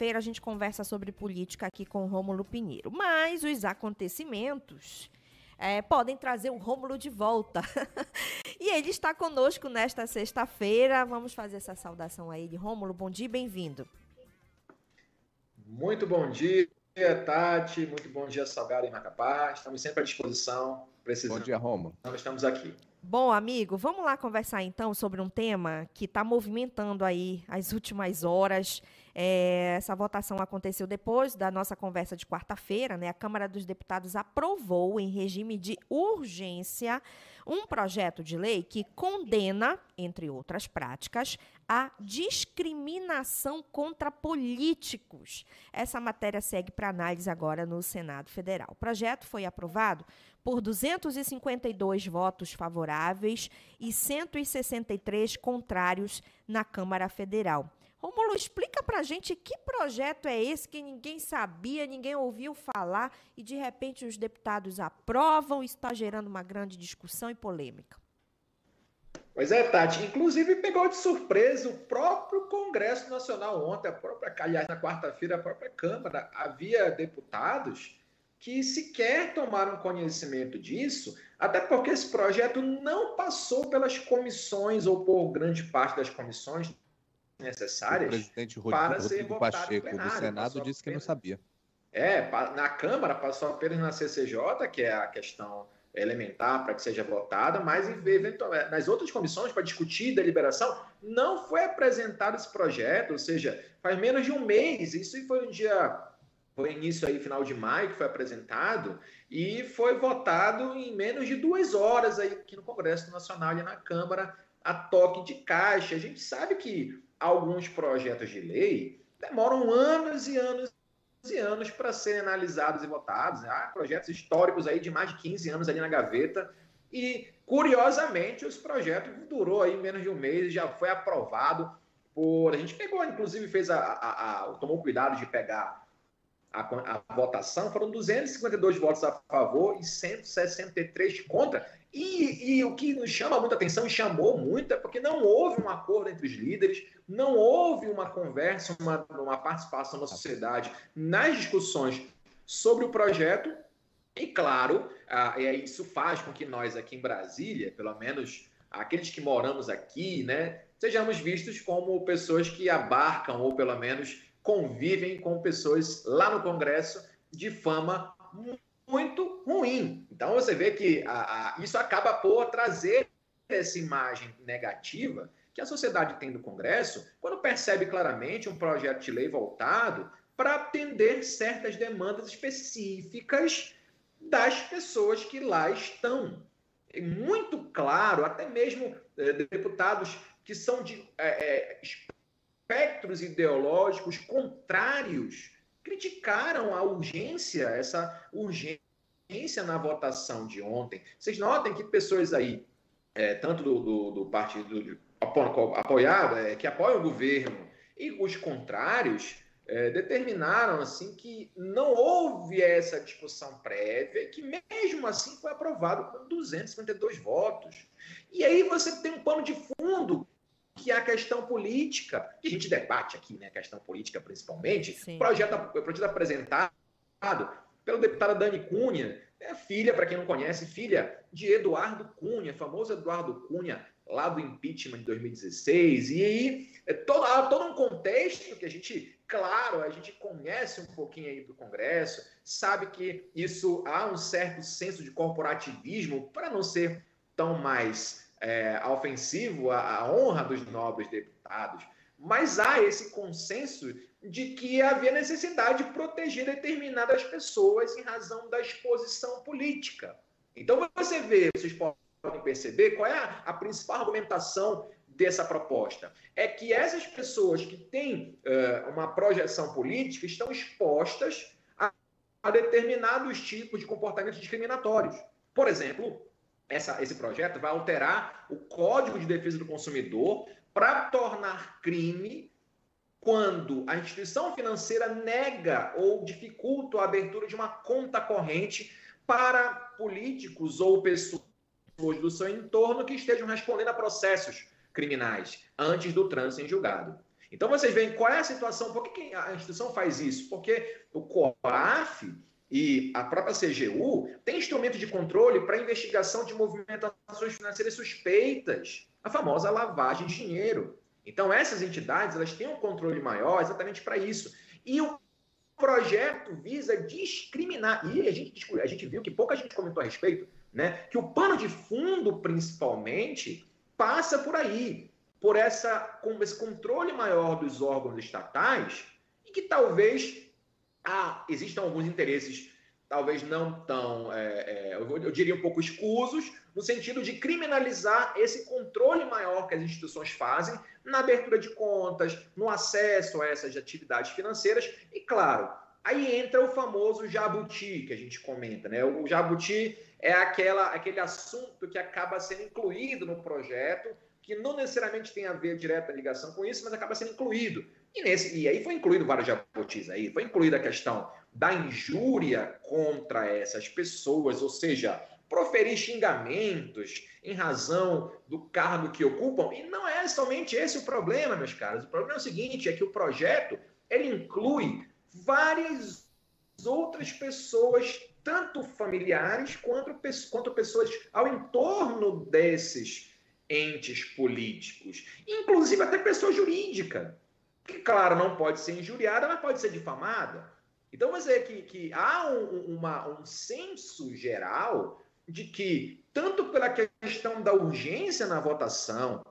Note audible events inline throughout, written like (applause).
quarta-feira a gente conversa sobre política aqui com o Rômulo Pinheiro. Mas os acontecimentos é, podem trazer o Rômulo de volta. (laughs) e ele está conosco nesta sexta-feira. Vamos fazer essa saudação a ele. Rômulo, bom dia e bem-vindo. Muito bom dia, Tati. Muito bom dia, Salgado e Macapá. Estamos sempre à disposição. Precisando. Bom dia, Rômulo. Nós estamos aqui. Bom, amigo, vamos lá conversar então sobre um tema que está movimentando aí as últimas horas. É, essa votação aconteceu depois da nossa conversa de quarta-feira, né? A Câmara dos Deputados aprovou, em regime de urgência, um projeto de lei que condena, entre outras práticas, a discriminação contra políticos. Essa matéria segue para análise agora no Senado Federal. O projeto foi aprovado por 252 votos favoráveis e 163 contrários na Câmara Federal. Romulo, explica pra gente que projeto é esse que ninguém sabia, ninguém ouviu falar e de repente os deputados aprovam está gerando uma grande discussão e polêmica. Pois é, Tati. Inclusive pegou de surpresa o próprio Congresso Nacional ontem, a própria, aliás, na quarta-feira, a própria Câmara. Havia deputados que sequer tomaram conhecimento disso, até porque esse projeto não passou pelas comissões ou por grande parte das comissões necessárias o presidente Rodrigo, para ser Rodrigo votado Pacheco plenário, do Senado disse que não sabia. É, na Câmara passou apenas na CCJ, que é a questão elementar para que seja votada, mas nas outras comissões para discutir deliberação não foi apresentado esse projeto, ou seja, faz menos de um mês, isso foi um dia foi início aí, final de maio, que foi apresentado, e foi votado em menos de duas horas aí aqui no Congresso Nacional e na Câmara, a toque de caixa. A gente sabe que alguns projetos de lei demoram anos e anos e anos para serem analisados e votados. Há projetos históricos aí de mais de 15 anos ali na gaveta. E, curiosamente, esse projeto durou aí menos de um mês já foi aprovado por. A gente pegou, inclusive, fez a, a, a tomou cuidado de pegar a, a, votação, foram 252 votos a favor e 163 contra. E, e, o que nos chama muita atenção e chamou muito é porque não houve um acordo entre os líderes, não houve uma conversa, uma, uma participação da sociedade nas discussões sobre o projeto. E claro, ah, isso faz com que nós aqui em Brasília, pelo menos aqueles que moramos aqui, né, sejamos vistos como pessoas que abarcam ou pelo menos convivem com pessoas lá no Congresso de fama muito ruim. Então você vê que a, a, isso acaba por trazer essa imagem negativa que a sociedade tem do Congresso quando percebe claramente um projeto de lei voltado para atender certas demandas específicas das pessoas que lá estão. É muito claro, até mesmo é, deputados que são de é, espectros ideológicos contrários criticaram a urgência, essa urgência na votação de ontem. Vocês notem que pessoas aí, é, tanto do, do, do partido apoiado, é, que apoiam o governo, e os contrários, é, determinaram assim que não houve essa discussão prévia que mesmo assim foi aprovado com 252 votos. E aí você tem um pano de fundo que é a questão política, que a gente debate aqui, né, a questão política principalmente, o projeto, projeto apresentado pelo deputado Dani Cunha, é filha, para quem não conhece, filha de Eduardo Cunha, famoso Eduardo Cunha, lá do impeachment de 2016, e aí é todo, há todo um contexto que a gente, claro, a gente conhece um pouquinho aí do Congresso, sabe que isso há um certo senso de corporativismo, para não ser tão mais é, ofensivo à, à honra dos nobres deputados, mas há esse consenso de que havia necessidade de proteger determinadas pessoas em razão da exposição política. Então você vê, vocês podem perceber qual é a, a principal argumentação dessa proposta. É que essas pessoas que têm uh, uma projeção política estão expostas a, a determinados tipos de comportamentos discriminatórios. Por exemplo, essa, esse projeto vai alterar o Código de Defesa do Consumidor para tornar crime quando a instituição financeira nega ou dificulta a abertura de uma conta corrente para políticos ou pessoas do seu entorno que estejam respondendo a processos criminais antes do trânsito em julgado. Então vocês veem qual é a situação, por que a instituição faz isso? Porque o COAF e a própria CGU tem instrumento de controle para investigação de movimentações financeiras suspeitas, a famosa lavagem de dinheiro. Então essas entidades elas têm um controle maior exatamente para isso. E o projeto visa discriminar. E a gente, a gente viu que pouca gente comentou a respeito, né? Que o pano de fundo, principalmente, passa por aí, por essa, com esse controle maior dos órgãos estatais, e que talvez ah, existam alguns interesses, talvez não tão, é, é, eu, eu diria um pouco escusos, no sentido de criminalizar esse controle maior que as instituições fazem na abertura de contas, no acesso a essas atividades financeiras e, claro, aí entra o famoso jabuti que a gente comenta, né? O jabuti é aquela, aquele assunto que acaba sendo incluído no projeto, que não necessariamente tem a ver direta ligação com isso, mas acaba sendo incluído. E, nesse, e aí foi incluído vários jabutis aí, foi incluída a questão da injúria contra essas pessoas, ou seja, proferir xingamentos em razão do cargo que ocupam. E não é somente esse o problema, meus caros. O problema é o seguinte, é que o projeto ele inclui várias outras pessoas, tanto familiares quanto, quanto pessoas ao entorno desses entes políticos, inclusive até pessoa jurídica, que, claro, não pode ser injuriada, mas pode ser difamada. Então, você que, que há um, uma, um senso geral de que, tanto pela questão da urgência na votação,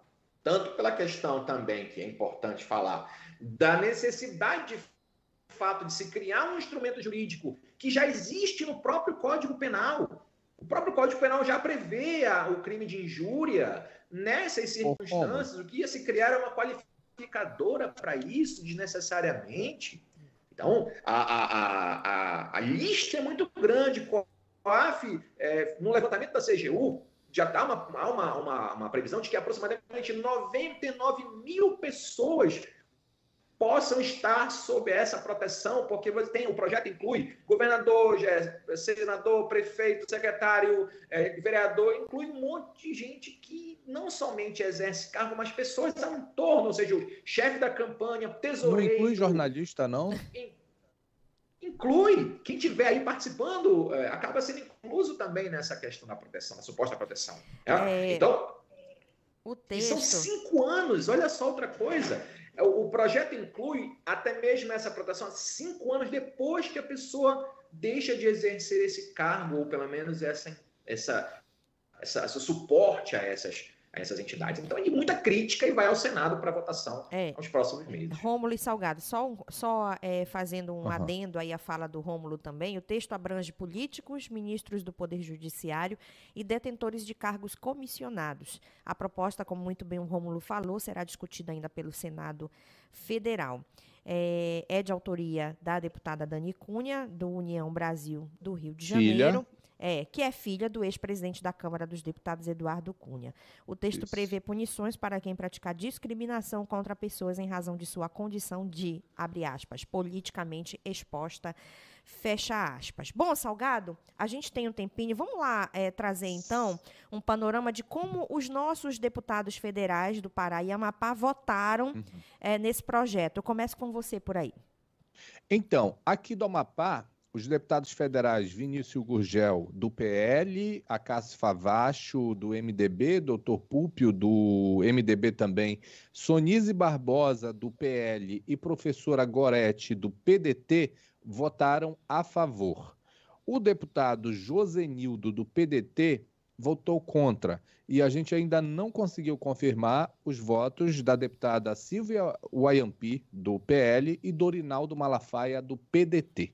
tanto pela questão também, que é importante falar, da necessidade de fato de se criar um instrumento jurídico que já existe no próprio Código Penal. O próprio Código Penal já prevê o crime de injúria nessas circunstâncias. O que ia se criar é uma qualificadora para isso, desnecessariamente. Então, a, a, a, a, lista é muito grande. COAF, é, no levantamento da CGU, já dá uma, uma, uma, uma previsão de que aproximadamente 99 mil pessoas possam estar sob essa proteção, porque você tem o projeto inclui governador, senador, prefeito, secretário, é, vereador, inclui um monte de gente que não somente exerce cargo, mas pessoas ao entorno, ou seja, o chefe da campanha, tesoureiro. Não inclui jornalista, não? Inclui. Quem tiver aí participando é, acaba sendo incluso também nessa questão da proteção, da suposta proteção. É? É... Então, o texto... são cinco anos, olha só outra coisa. É, o projeto inclui até mesmo essa proteção cinco anos depois que a pessoa deixa de exercer esse cargo, ou pelo menos essa, essa, essa, suporte a essas a essas entidades. Então, e muita crítica e vai ao Senado para votação é. nos próximos meses. Rômulo e Salgado, só, só é, fazendo um uhum. adendo aí à fala do Rômulo também, o texto abrange políticos, ministros do Poder Judiciário e detentores de cargos comissionados. A proposta, como muito bem o Rômulo falou, será discutida ainda pelo Senado Federal. É, é de autoria da deputada Dani Cunha, do União Brasil do Rio de Janeiro. Filha é, que é filha do ex-presidente da Câmara dos Deputados, Eduardo Cunha. O texto Isso. prevê punições para quem praticar discriminação contra pessoas em razão de sua condição de, abre aspas, politicamente exposta, fecha aspas. Bom, Salgado, a gente tem um tempinho. Vamos lá é, trazer, então, um panorama de como os nossos deputados federais do Pará e Amapá votaram uhum. é, nesse projeto. Eu começo com você por aí. Então, aqui do Amapá, os deputados federais Vinícius Gurgel, do PL, Acácio Favacho, do MDB, doutor Púpio, do MDB também, Sonise Barbosa, do PL, e professora Gorete, do PDT, votaram a favor. O deputado Josenildo, do PDT, votou contra. E a gente ainda não conseguiu confirmar os votos da deputada Silvia Wayampi, do PL, e Dorinaldo Malafaia, do PDT.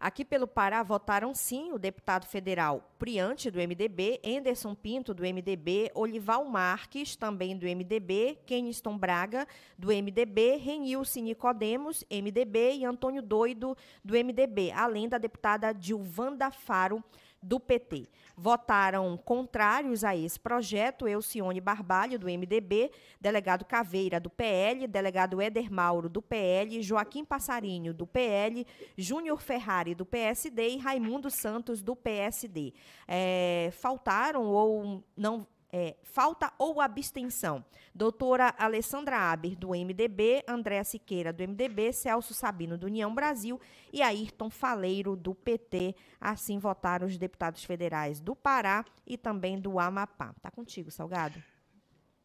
Aqui pelo Pará votaram sim o deputado federal Priante, do MDB, Enderson Pinto, do MDB, Olival Marques, também do MDB, Keniston Braga, do MDB, Renilce Nicodemos, MDB e Antônio Doido, do MDB, além da deputada Dilvanda Faro, do PT. Votaram contrários a esse projeto Elcione Barbalho, do MDB, delegado Caveira, do PL, delegado Éder Mauro, do PL, Joaquim Passarinho, do PL, Júnior Ferrari, do PSD e Raimundo Santos, do PSD. É, faltaram ou não é, falta ou abstenção? Doutora Alessandra Aber, do MDB, Andréa Siqueira, do MDB, Celso Sabino, do União Brasil e Ayrton Faleiro, do PT. Assim votaram os deputados federais do Pará e também do Amapá. Tá contigo, Salgado.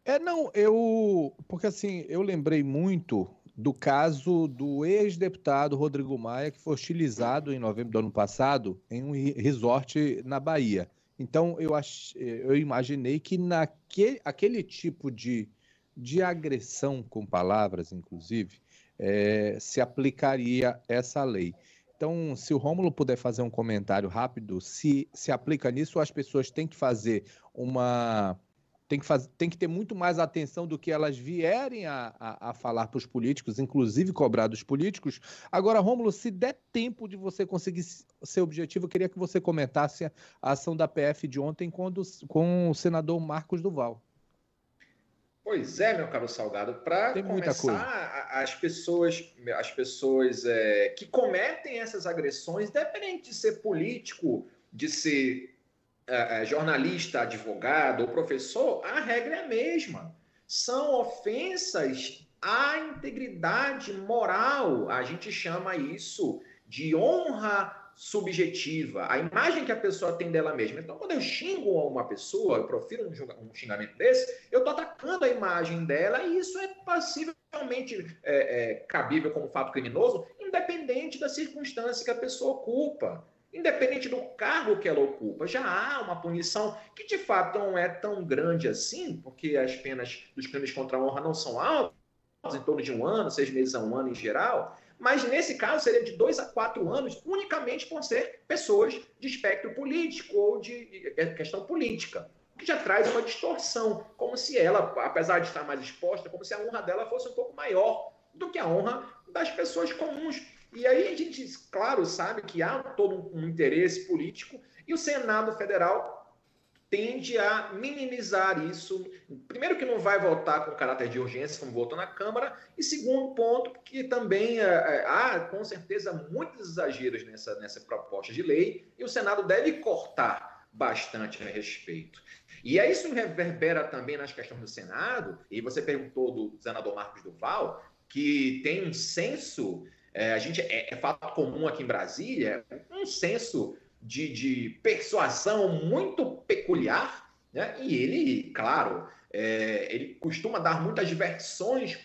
É, não, eu. Porque assim, eu lembrei muito do caso do ex-deputado Rodrigo Maia, que foi hostilizado em novembro do ano passado em um resort na Bahia. Então, eu, ach, eu imaginei que naquele aquele tipo de, de agressão com palavras, inclusive, é, se aplicaria essa lei. Então, se o Rômulo puder fazer um comentário rápido, se se aplica nisso, as pessoas têm que fazer uma tem que, fazer, tem que ter muito mais atenção do que elas vierem a, a, a falar para os políticos, inclusive cobrar dos políticos. Agora, Rômulo, se der tempo de você conseguir seu objetivo, eu queria que você comentasse a ação da PF de ontem com, do, com o senador Marcos Duval. Pois é, meu caro Salgado, para começar, as pessoas, as pessoas é, que cometem essas agressões, independente de ser político, de ser é, é, jornalista, advogado ou professor, a regra é a mesma. São ofensas à integridade moral. A gente chama isso de honra subjetiva, a imagem que a pessoa tem dela mesma. Então, quando eu xingo uma pessoa, eu profiro um, xingamento desse, eu estou atacando a imagem dela e isso é possivelmente é, é, cabível como fato criminoso, independente da circunstância que a pessoa ocupa independente do cargo que ela ocupa, já há uma punição que de fato não é tão grande assim, porque as penas dos crimes contra a honra não são altas, em torno de um ano, seis meses a um ano em geral, mas nesse caso seria de dois a quatro anos, unicamente por ser pessoas de espectro político ou de questão política. O que já traz uma distorção, como se ela, apesar de estar mais exposta, como se a honra dela fosse um pouco maior do que a honra das pessoas comuns. E aí a gente, claro, sabe que há todo um interesse político e o Senado Federal tende a minimizar isso. Primeiro, que não vai votar com caráter de urgência, como votou na Câmara, e segundo ponto, que também é, é, há, com certeza, muitos exageros nessa, nessa proposta de lei, e o Senado deve cortar bastante a respeito. E aí isso reverbera também nas questões do Senado, e você perguntou do senador Marcos Duval, que tem um senso é, a gente é, é, fato comum aqui em Brasília um senso de, de persuasão muito peculiar, né? E ele, claro, é, ele costuma dar muitas versões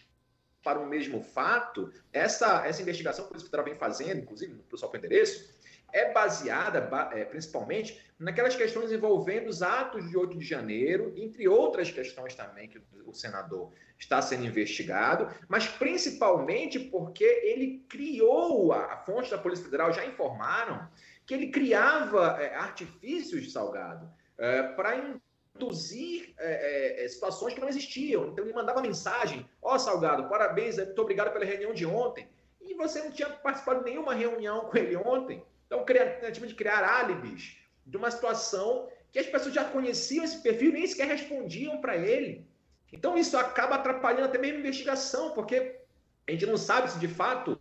para o mesmo fato. Essa, essa investigação que o Polícia Federal vem fazendo, inclusive no com endereço, é baseada é, principalmente naquelas questões envolvendo os atos de 8 de janeiro, entre outras questões também que o senador está sendo investigado, mas principalmente porque ele criou, a, a fonte da Polícia Federal já informaram que ele criava é, artifícios, Salgado, é, para induzir é, é, situações que não existiam. Então ele mandava mensagem, ó oh, Salgado, parabéns, muito obrigado pela reunião de ontem. E você não tinha participado de nenhuma reunião com ele ontem. Então, tentativa de criar álibis de uma situação que as pessoas já conheciam esse perfil e nem sequer respondiam para ele. Então, isso acaba atrapalhando até mesmo a investigação, porque a gente não sabe se de fato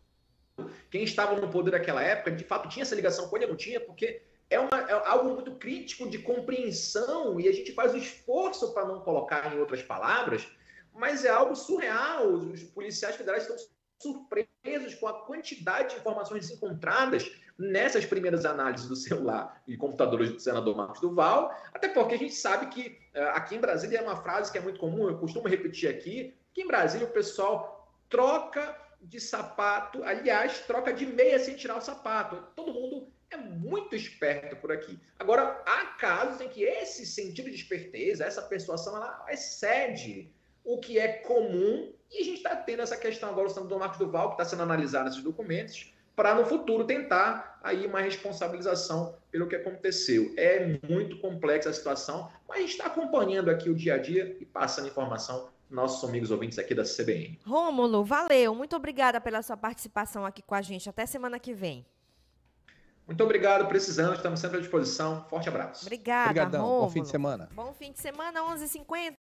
quem estava no poder naquela época de fato tinha essa ligação com ele ou não tinha, porque é, uma, é algo muito crítico de compreensão e a gente faz o esforço para não colocar em outras palavras, mas é algo surreal. Os policiais federais estão surpresos com a quantidade de informações encontradas nessas primeiras análises do celular e computadores do senador Marcos Duval, até porque a gente sabe que uh, aqui em Brasília é uma frase que é muito comum, eu costumo repetir aqui, que em Brasília o pessoal troca de sapato, aliás, troca de meia sem tirar o sapato. Todo mundo é muito esperto por aqui. Agora, há casos em que esse sentido de esperteza, essa persuasão, ela excede o que é comum e a tendo essa questão agora, o senador Marcos Duval, que está sendo analisado nesses documentos, para no futuro tentar aí uma responsabilização pelo que aconteceu. É muito complexa a situação, mas a gente está acompanhando aqui o dia a dia e passando informação nossos amigos ouvintes aqui da CBN. Rômulo, valeu. Muito obrigada pela sua participação aqui com a gente. Até semana que vem. Muito obrigado, precisando, estamos sempre à disposição. Forte abraço. Obrigada, Obrigadão. Rômulo. Bom fim de semana. Bom fim de semana, 11h50.